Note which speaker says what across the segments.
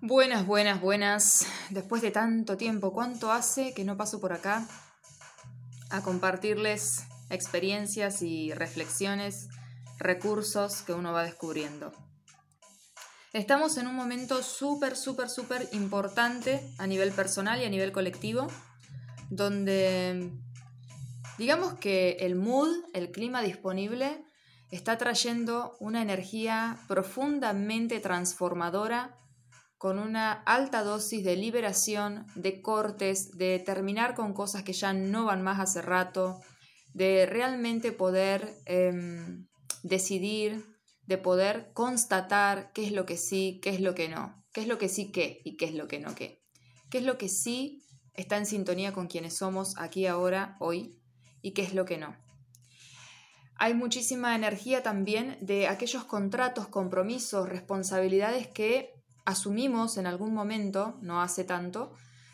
Speaker 1: Buenas, buenas, buenas. Después de tanto tiempo, ¿cuánto hace que no paso por acá a compartirles experiencias y reflexiones, recursos que uno va descubriendo? Estamos en un momento súper, súper, súper importante a nivel personal y a nivel colectivo, donde digamos que el mood, el clima disponible, está trayendo una energía profundamente transformadora con una alta dosis de liberación, de cortes, de terminar con cosas que ya no van más hace rato, de realmente poder em, decidir, de poder constatar qué es lo que sí, qué es lo que no, qué es lo que sí qué y qué es lo que no qué, qué es lo que sí está en sintonía con quienes somos aquí ahora, hoy, y qué es lo que no. Hay muchísima energía también de aquellos contratos, compromisos, responsabilidades que asumimos en algún momento, no hace tanto,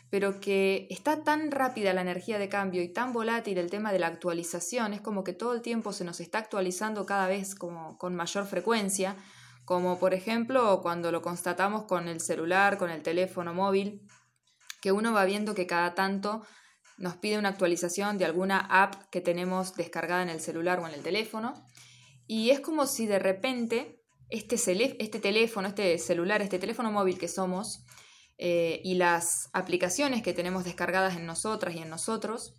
Speaker 1: pero que está tan rápida la energía de cambio y tan volátil el tema de la actualización, es como que todo el tiempo se nos está actualizando cada vez como con mayor frecuencia, como por ejemplo cuando lo constatamos con el celular, con el teléfono móvil, que uno va viendo que cada tanto nos pide una actualización de alguna app que tenemos descargada en el celular o en el teléfono, y es como si de repente este, este teléfono, este celular, este teléfono móvil que somos eh, y las aplicaciones que tenemos descargadas en nosotras y en nosotros,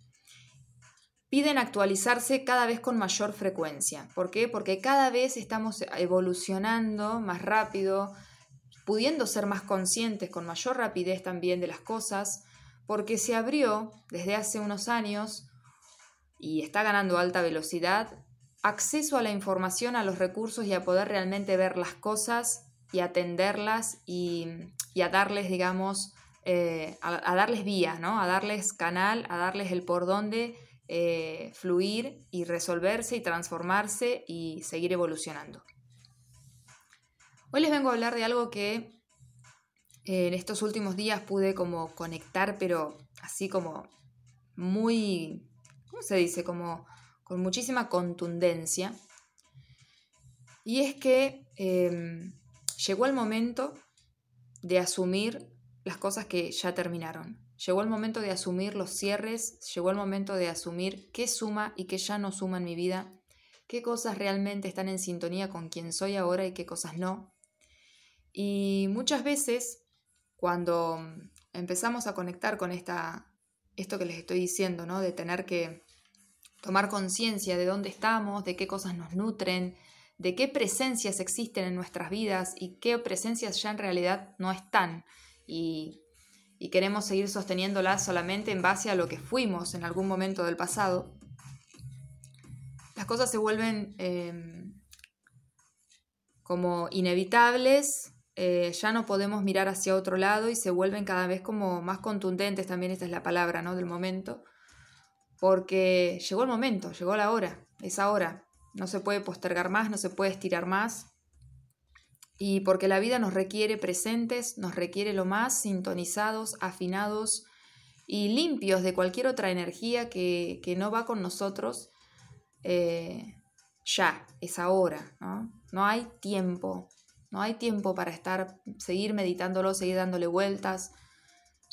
Speaker 1: piden actualizarse cada vez con mayor frecuencia. ¿Por qué? Porque cada vez estamos evolucionando más rápido, pudiendo ser más conscientes con mayor rapidez también de las cosas, porque se abrió desde hace unos años y está ganando alta velocidad acceso a la información, a los recursos y a poder realmente ver las cosas y atenderlas y, a darles, digamos, eh, a, darles vía, ¿no? A darles canal, a darles el por dónde eh, fluir y resolverse y transformarse y seguir evolucionando. Hoy les vengo a hablar de algo que en estos últimos días pude como conectar, pero así como muy, ¿cómo se dice? Como con muchísima contundencia. Y es que em, llegó el momento de asumir las cosas que ya terminaron. Llegó el momento de asumir los cierres, llegó el momento de asumir qué suma y qué ya no suma en mi vida, qué cosas realmente están en sintonía con quien soy ahora y qué cosas no. Y muchas veces, cuando empezamos a conectar con esta, esto que les estoy diciendo, ¿no? de tener que tomar conciencia de dónde estamos, de qué cosas nos nutren, de qué presencias existen en nuestras vidas y qué presencias ya en realidad no están. Y, queremos seguir sosteniéndolas solamente en base a lo que fuimos en algún momento del pasado, las cosas se vuelven em, como inevitables, eh, ya no podemos mirar hacia otro lado y se vuelven cada vez como más contundentes, también esta es la palabra ¿no? del momento porque llegó el momento, llegó la hora, es ahora. No se puede postergar más, no se puede estirar más. Y porque la vida nos requiere presentes, nos requiere lo más sintonizados, afinados y limpios de cualquier otra energía que, no va con nosotros, eh, ya, es ahora. ¿no? no hay tiempo, no hay tiempo para estar, seguir meditándolo, seguir dándole vueltas.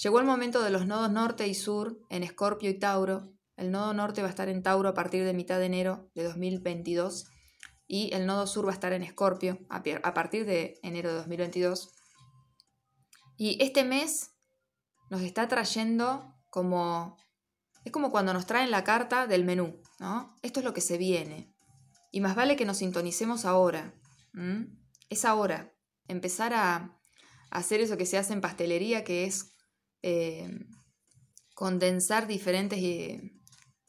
Speaker 1: Llegó el momento de los nodos norte y sur en Escorpio y Tauro, el nodo norte va a estar en Tauro a partir de mitad de enero de 2022 y el nodo sur va a estar en Escorpio a partir de enero de 2022. Y este mes nos está trayendo como... Es como cuando nos traen la carta del menú, ¿no? Esto es lo que se viene. Y más vale que nos sintonicemos ahora. Es ahora. Empezar a, hacer eso que se hace en pastelería, que es eh, condensar diferentes eh,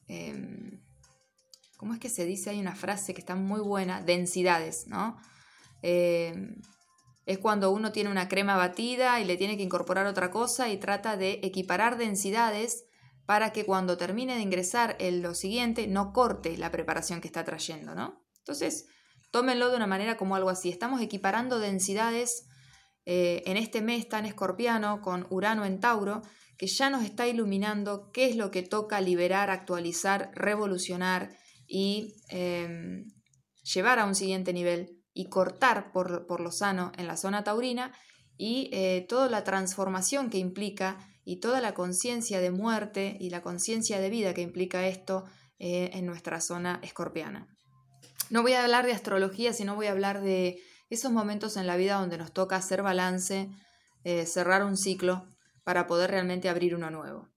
Speaker 1: Em, ¿cómo es que se dice? Hay una frase que está muy buena, densidades, ¿no? Em, es cuando uno tiene una crema batida y le tiene que incorporar otra cosa y trata de equiparar densidades para que cuando termine de ingresar en lo siguiente no corte la preparación que está trayendo, ¿no? Entonces, tómenlo de una manera como algo así. Estamos equiparando densidades eh, en este mes tan escorpiano con Urano en Tauro que ya nos está iluminando qué es lo que toca liberar, actualizar, revolucionar y em, llevar a un siguiente nivel y cortar por, lo sano en la zona taurina y eh, toda la transformación que implica y toda la conciencia de muerte y la conciencia de vida que implica esto eh, en nuestra zona escorpiana. No voy a hablar de astrología, sino voy a hablar de esos momentos en la vida donde nos toca hacer balance, eh, cerrar un ciclo para poder realmente abrir uno nuevo.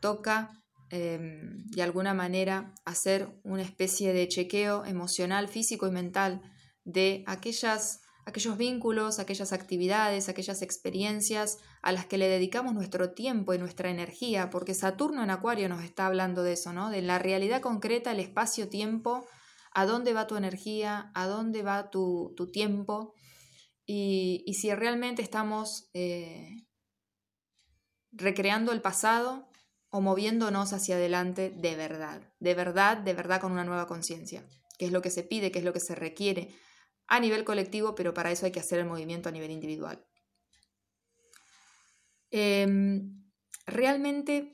Speaker 1: Toca em, de alguna manera hacer una especie de chequeo emocional, físico y mental de aquellas aquellos vínculos, aquellas actividades, aquellas experiencias a las que le dedicamos nuestro tiempo y nuestra energía, porque Saturno en Acuario nos está hablando de eso, ¿no? De la realidad concreta, el espacio-tiempo, a dónde va tu energía, a dónde va tu, tiempo, y, si realmente estamos eh, recreando el pasado o moviéndonos hacia adelante de verdad, de verdad, de verdad con una nueva conciencia, que es lo que se pide, que es lo que se requiere a nivel colectivo, pero para eso hay que hacer el movimiento a nivel individual. Em, realmente,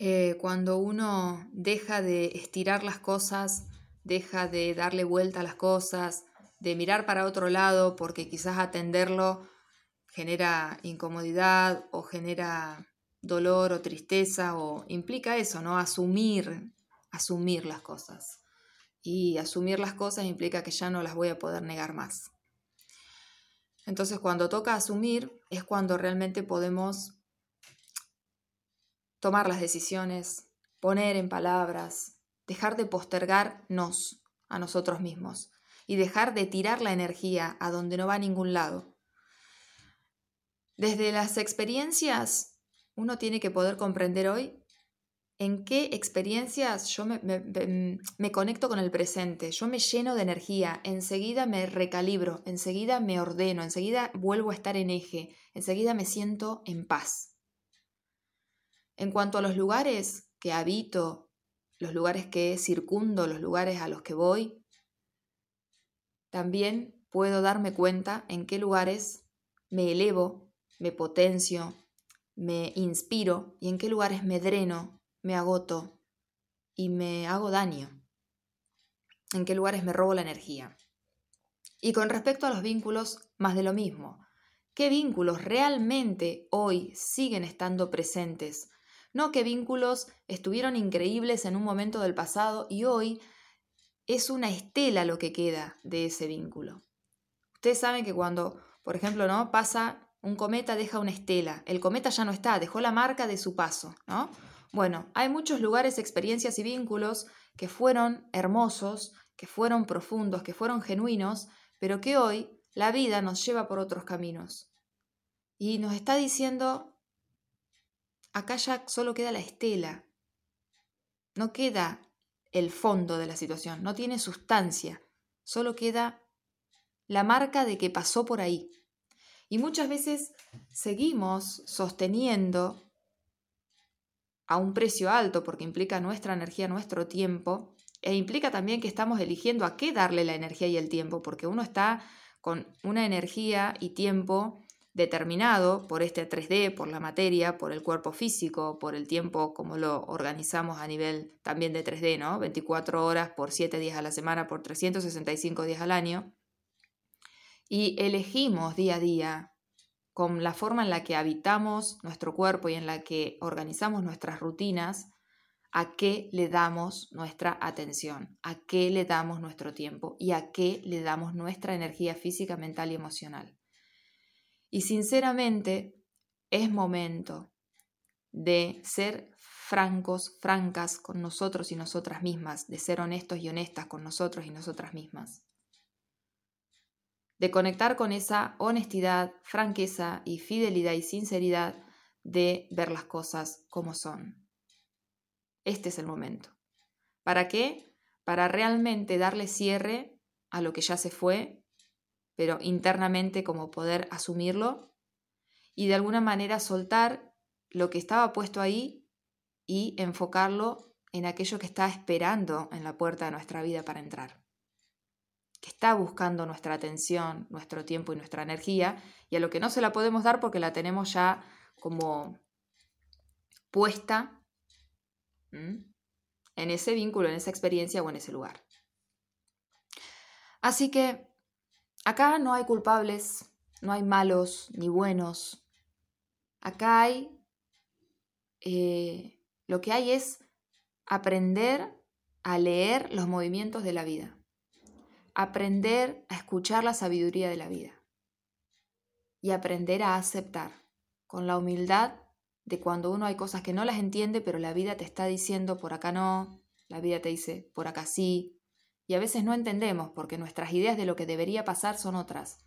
Speaker 1: eh, cuando uno deja de estirar las cosas, deja de darle vuelta a las cosas, de mirar para otro lado porque quizás atenderlo genera incomodidad o genera dolor o tristeza o implica eso, ¿no? Asumir, asumir las cosas y asumir las cosas implica que ya no las voy a poder negar más. Entonces cuando toca asumir es cuando realmente podemos tomar las decisiones, poner en palabras, dejar de postergarnos a nosotros mismos y dejar de tirar la energía a donde no va a ningún lado. Desde las experiencias uno tiene que poder comprender hoy en qué experiencias yo me, conecto con el presente, yo me lleno de energía, enseguida me recalibro, enseguida me ordeno, enseguida vuelvo a estar en eje, enseguida me siento en paz. En cuanto a los lugares que habito, los lugares que circundo, los lugares a los que voy, también puedo darme cuenta en qué lugares me elevo, me potencio, me inspiro y en qué lugares me dreno, me agoto y me hago daño? ¿En qué lugares me robo la energía? Y con respecto a los vínculos, más de lo mismo. ¿Qué vínculos realmente hoy siguen estando presentes? No qué vínculos estuvieron increíbles en un momento del pasado y hoy es una estela lo que queda de ese vínculo. Ustedes saben que cuando, por ejemplo, ¿no? pasa un cometa, deja una estela. El cometa ya no está, dejó la marca de su paso, ¿no? Bueno, hay muchos lugares, experiencias y vínculos que fueron hermosos, que fueron profundos, que fueron genuinos, pero que hoy la vida nos lleva por otros caminos. Y nos está diciendo, acá ya solo queda la estela, no queda el fondo de la situación, no tiene sustancia, solo queda la marca de que pasó por ahí. Y muchas veces seguimos sosteniendo a un precio alto porque implica nuestra energía, nuestro tiempo, e implica también que estamos eligiendo a qué darle la energía y el tiempo, porque uno está con una energía y tiempo determinado por este 3D, por la materia, por el cuerpo físico, por el tiempo como lo organizamos a nivel también de 3D, ¿no? 24 horas por 7 días a la semana, por 365 días al año. Y elegimos día a día con la forma en la que habitamos nuestro cuerpo y en la que organizamos nuestras rutinas, a qué le damos nuestra atención, a qué le damos nuestro tiempo y a qué le damos nuestra energía física, mental y emocional. Y sinceramente es momento de ser francos, francas con nosotros y nosotras mismas, de ser honestos y honestas con nosotros y nosotras mismas de conectar con esa honestidad, franqueza y fidelidad y sinceridad de ver las cosas como son. Este es el momento. ¿Para qué? Para realmente darle cierre a lo que ya se fue, pero internamente como poder asumirlo y de alguna manera soltar lo que estaba puesto ahí y enfocarlo en aquello que está esperando en la puerta de nuestra vida para entrar que está buscando nuestra atención, nuestro tiempo y nuestra energía, y a lo que no se la podemos dar porque la tenemos ya como puesta en ese vínculo, en esa experiencia o en ese lugar. Así que acá no hay culpables, no hay malos ni buenos. Acá hay, eh, lo que hay es aprender a leer los movimientos de la vida, aprender a escuchar la sabiduría de la vida y aprender a aceptar con la humildad de cuando uno hay cosas que no las entiende, pero la vida te está diciendo por acá no, la vida te dice por acá sí, y a veces no entendemos porque nuestras ideas de lo que debería pasar son otras,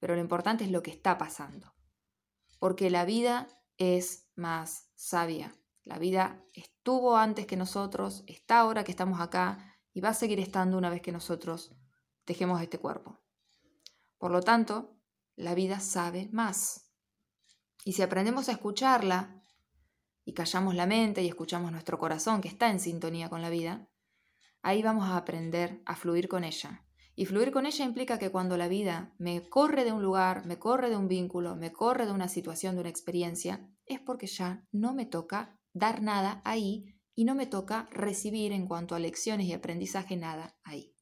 Speaker 1: pero lo importante es lo que está pasando, porque la vida es más sabia, la vida estuvo antes que nosotros, está ahora que estamos acá y va a seguir estando una vez que nosotros dejemos este cuerpo. Por lo tanto, la vida sabe más. Y si aprendemos a escucharla y callamos la mente y escuchamos nuestro corazón que está en sintonía con la vida, ahí vamos a aprender a fluir con ella. Y fluir con ella implica que cuando la vida me corre de un lugar, me corre de un vínculo, me corre de una situación, de una experiencia, es porque ya no me toca dar nada ahí y no me toca recibir en cuanto a lecciones y aprendizaje nada ahí.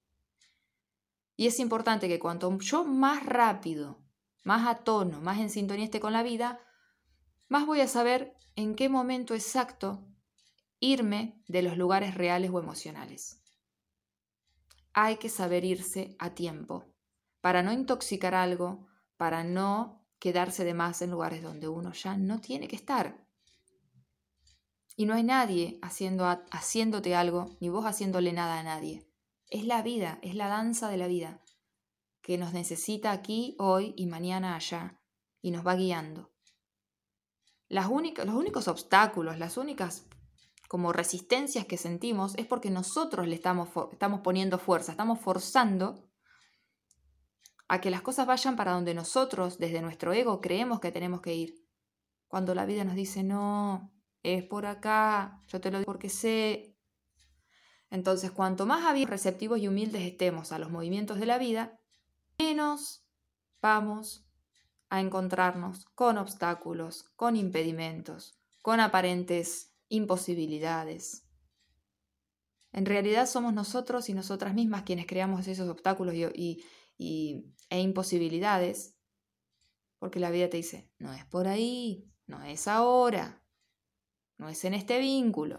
Speaker 1: Y es importante que cuanto yo más rápido, más a tono, más en sintonía esté con la vida, más voy a saber en qué momento exacto irme de los lugares reales o emocionales. Hay que saber irse a tiempo para no intoxicar algo, para no quedarse de más en lugares donde uno ya no tiene que estar. Y no hay nadie haciendo haciéndote algo, ni vos haciéndole nada a nadie. Es la vida, es la danza de la vida, que nos necesita aquí, hoy y mañana allá, y nos va guiando. Los únicos obstáculos, las únicas como resistencias que sentimos es porque nosotros le estamos, estamos poniendo fuerza, estamos forzando a que las cosas vayan para donde nosotros, desde nuestro ego, creemos que tenemos que ir. Cuando la vida nos dice, no, es por acá, yo te lo digo porque sé. Entonces, cuanto más abiertos, receptivos y humildes estemos a los movimientos de la vida, menos vamos a encontrarnos con obstáculos, con impedimentos, con aparentes imposibilidades. En realidad somos nosotros y nosotras mismas quienes creamos esos obstáculos y, e imposibilidades, porque la vida te dice, no es por ahí, no es ahora, no es en este vínculo.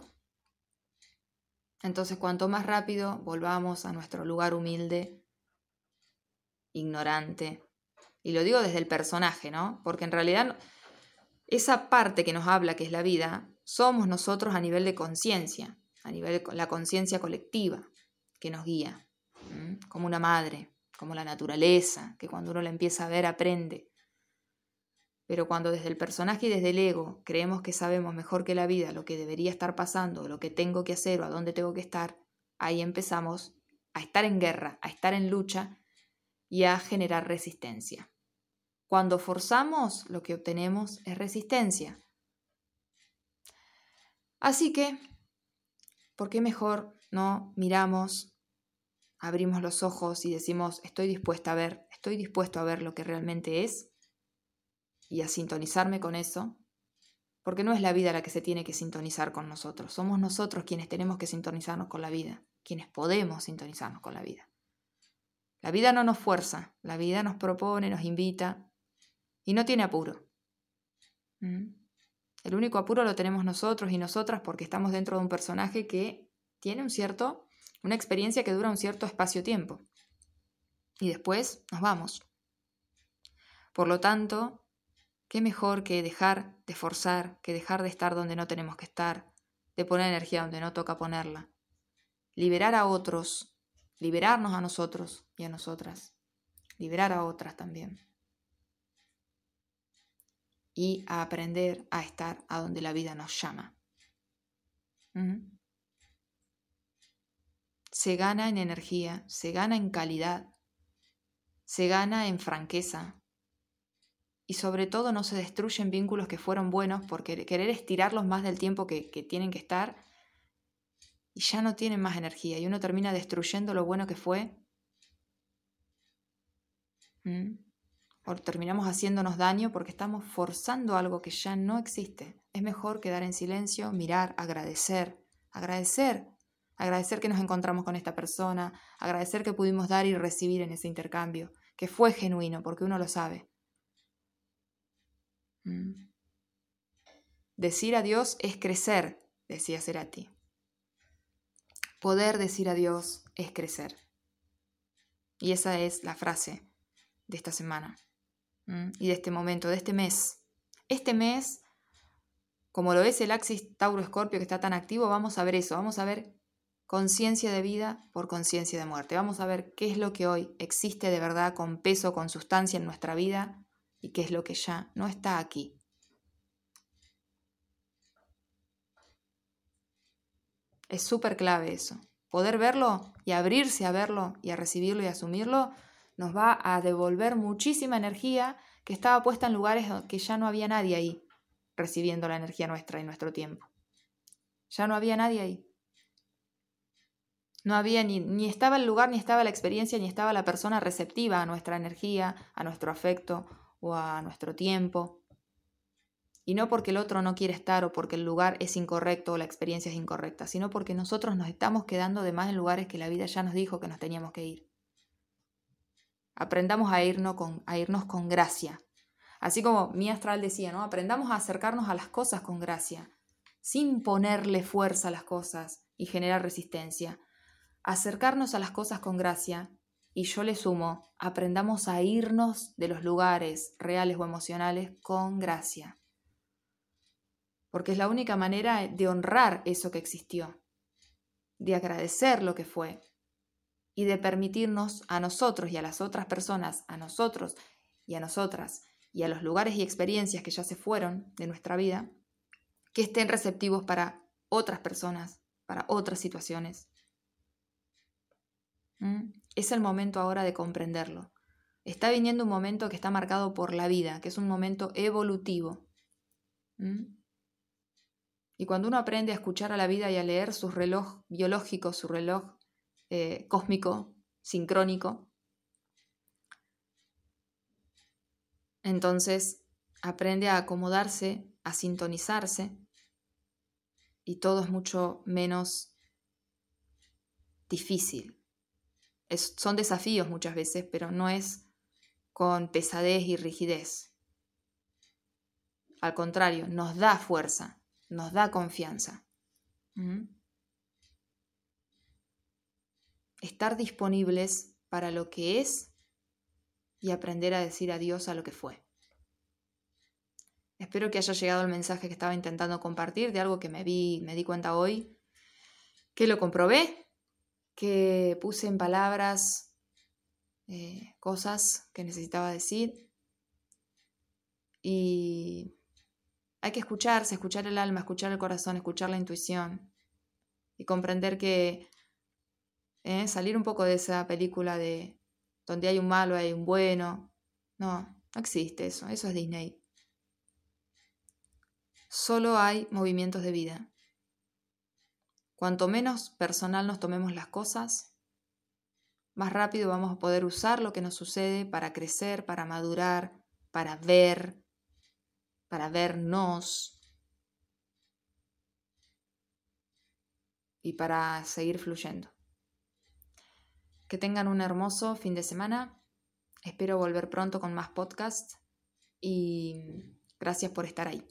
Speaker 1: Entonces, cuanto más rápido volvamos a nuestro lugar humilde, ignorante, y lo digo desde el personaje, ¿no? Porque en realidad esa parte que nos habla, que es la vida, somos nosotros a nivel de conciencia, a nivel de la conciencia colectiva que nos guía, como una madre, como la naturaleza, que cuando uno la empieza a ver aprende. Pero cuando desde el personaje y desde el ego creemos que sabemos mejor que la vida lo que debería estar pasando, lo que tengo que hacer o a dónde tengo que estar, ahí empezamos a estar en guerra, a estar en lucha y a generar resistencia. Cuando forzamos, lo que obtenemos es resistencia. Así que, ¿por qué mejor no miramos, abrimos los ojos y decimos, estoy dispuesta a ver, estoy dispuesto a ver lo que realmente es? Y a sintonizarme con eso, porque no es la vida la que se tiene que sintonizar con nosotros, somos nosotros quienes tenemos que sintonizarnos con la vida, quienes podemos sintonizarnos con la vida. La vida no nos fuerza, la vida nos propone, nos invita y no tiene apuro. ¿Mm? El único apuro lo tenemos nosotros y nosotras porque estamos dentro de un personaje que tiene un cierto, una experiencia que dura un cierto espacio-tiempo. Y después nos vamos. Por lo tanto, ¿Qué mejor que dejar de forzar, que dejar de estar donde no tenemos que estar, de poner energía donde no toca ponerla? Liberar a otros, liberarnos a nosotros y a nosotras, liberar a otras también. Y a aprender a estar a donde la vida nos llama. Se gana en energía, se gana en calidad, se gana en franqueza, y sobre todo no se destruyen vínculos que fueron buenos por querer estirarlos más del tiempo que, tienen que estar y ya no tienen más energía y uno termina destruyendo lo bueno que fue. ¿Mm? O terminamos haciéndonos daño porque estamos forzando algo que ya no existe. Es mejor quedar en silencio, mirar, agradecer, agradecer, agradecer que nos encontramos con esta persona, agradecer que pudimos dar y recibir en ese intercambio, que fue genuino porque uno lo sabe. Decir adiós es crecer, decía Cerati. Poder decir adiós es crecer. Y esa es la frase de esta semana y de este momento, de este mes. Este mes, como lo es el Axis Tauro Escorpio que está tan activo, vamos a ver eso, vamos a ver conciencia de vida por conciencia de muerte. Vamos a ver qué es lo que hoy existe de verdad con peso, con sustancia en nuestra vida y qué es lo que ya no está aquí. Es súper clave eso. Poder verlo y abrirse a verlo y a recibirlo y asumirlo nos va a devolver muchísima energía que estaba puesta en lugares que ya no había nadie ahí recibiendo la energía nuestra y nuestro tiempo. Ya no había nadie ahí. No había ni, ni estaba el lugar, ni estaba la experiencia, ni estaba la persona receptiva a nuestra energía, a nuestro afecto o a nuestro tiempo. Y no porque el otro no quiere estar o porque el lugar es incorrecto o la experiencia es incorrecta, sino porque nosotros nos estamos quedando de más en lugares que la vida ya nos dijo que nos teníamos que ir. Aprendamos a irnos con, a irnos con gracia. Así como mi astral decía, ¿no? Aprendamos a acercarnos a las cosas con gracia, sin ponerle fuerza a las cosas y generar resistencia. Acercarnos a las cosas con gracia y yo le sumo, aprendamos a irnos de los lugares reales o emocionales con gracia porque es la única manera de honrar eso que existió, de agradecer lo que fue y de permitirnos a nosotros y a las otras personas, a nosotros y a nosotras y a los lugares y experiencias que ya se fueron de nuestra vida, que estén receptivos para otras personas, para otras situaciones. ¿Mm? Es el momento ahora de comprenderlo. Está viniendo un momento que está marcado por la vida, que es un momento evolutivo. ¿Mm? Y cuando uno aprende a escuchar a la vida y a leer su reloj biológico, su reloj eh, cósmico, sincrónico, entonces aprende a acomodarse, a sintonizarse y todo es mucho menos difícil. Son desafíos muchas veces, pero no es con pesadez y rigidez. Al contrario, nos da fuerza nos da confianza. Estar disponibles para lo que es y aprender a decir adiós a lo que fue. Espero que haya llegado el mensaje que estaba intentando compartir de algo que me vi, me di cuenta hoy, que lo comprobé, que puse en palabras eh, cosas que necesitaba decir y hay que escucharse, escuchar el alma, escuchar el corazón, escuchar la intuición y comprender que ¿eh? salir un poco de esa película de donde hay un malo, hay un bueno. No, no existe eso, eso es Disney. Solo hay movimientos de vida. Cuanto menos personal nos tomemos las cosas, más rápido vamos a poder usar lo que nos sucede para crecer, para madurar, para ver, para vernos y para seguir fluyendo. Que tengan un hermoso fin de semana. Espero volver pronto con más podcasts y gracias por estar ahí.